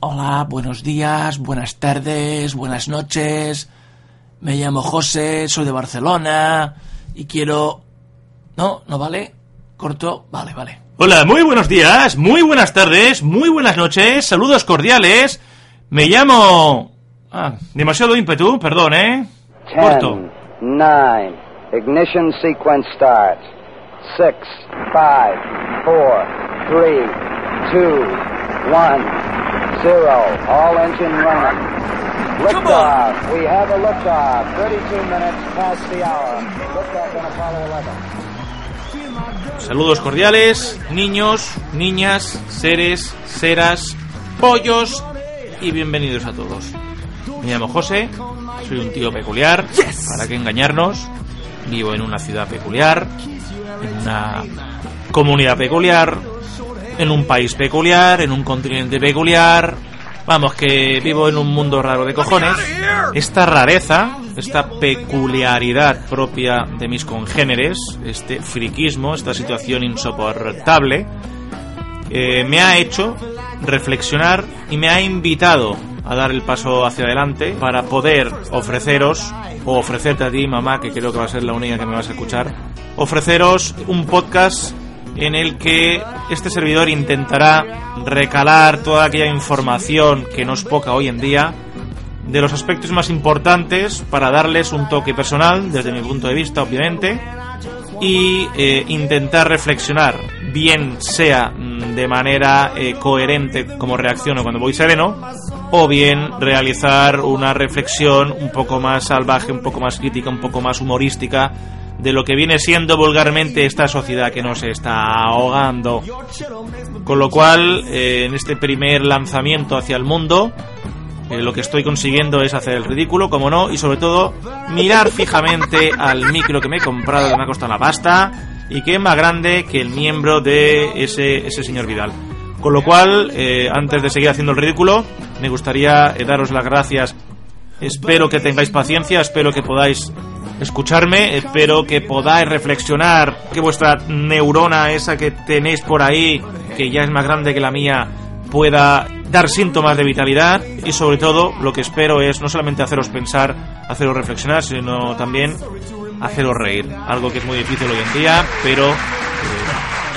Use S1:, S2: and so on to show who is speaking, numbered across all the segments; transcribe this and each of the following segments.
S1: Hola, buenos días, buenas tardes, buenas noches. Me llamo José, soy de Barcelona y quiero... No, no vale. Corto, vale, vale.
S2: Hola, muy buenos días, muy buenas tardes, muy buenas noches, saludos cordiales. Me llamo... Ah, demasiado ímpetu, perdón, ¿eh? Corto.
S3: 9, ignition sequence starts. 6, 5, 4, 3, 2, 1, 0. All engine running. Liftoff. We have a liftoff. 32 minutes past the hour. Liftoff on Apollo 11.
S2: Saludos cordiales, niños, niñas, seres, seras, pollos y bienvenidos a todos. Me llamo José, soy un tío peculiar, para qué engañarnos, vivo en una ciudad peculiar, en una comunidad peculiar, en un país peculiar, en un continente peculiar. Vamos, que vivo en un mundo raro de cojones. Esta rareza, esta peculiaridad propia de mis congéneres, este friquismo, esta situación insoportable, eh, me ha hecho reflexionar y me ha invitado a dar el paso hacia adelante para poder ofreceros, o ofrecerte a ti, mamá, que creo que va a ser la única que me vas a escuchar, ofreceros un podcast en el que este servidor intentará recalar toda aquella información que nos poca hoy en día de los aspectos más importantes para darles un toque personal, desde mi punto de vista, obviamente, y eh, intentar reflexionar, bien sea mm, de manera eh, coherente como reacciono cuando voy sereno, o bien realizar una reflexión un poco más salvaje, un poco más crítica, un poco más humorística de lo que viene siendo vulgarmente esta sociedad que nos está ahogando. Con lo cual, eh, en este primer lanzamiento hacia el mundo, eh, lo que estoy consiguiendo es hacer el ridículo, como no, y sobre todo mirar fijamente al micro que me he comprado, que me ha costado la pasta, y que es más grande que el miembro de ese, ese señor Vidal. Con lo cual, eh, antes de seguir haciendo el ridículo, me gustaría daros las gracias. Espero que tengáis paciencia, espero que podáis escucharme. Espero que podáis reflexionar, que vuestra neurona, esa que tenéis por ahí, que ya es más grande que la mía, pueda dar síntomas de vitalidad y sobre todo lo que espero es no solamente haceros pensar, haceros reflexionar, sino también haceros reír, algo que es muy difícil hoy en día, pero eh,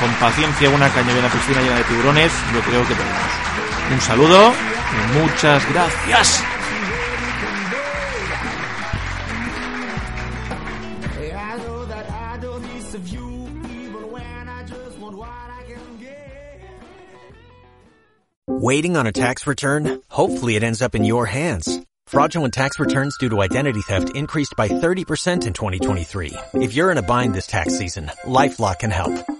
S2: con paciencia una caña de una piscina llena de tiburones, yo creo que podemos. Un saludo y muchas gracias.
S4: Waiting on a tax return? Hopefully it ends up in your hands. Fraudulent tax returns due to identity theft increased by 30% in 2023. If you're in a bind this tax season, LifeLock can help.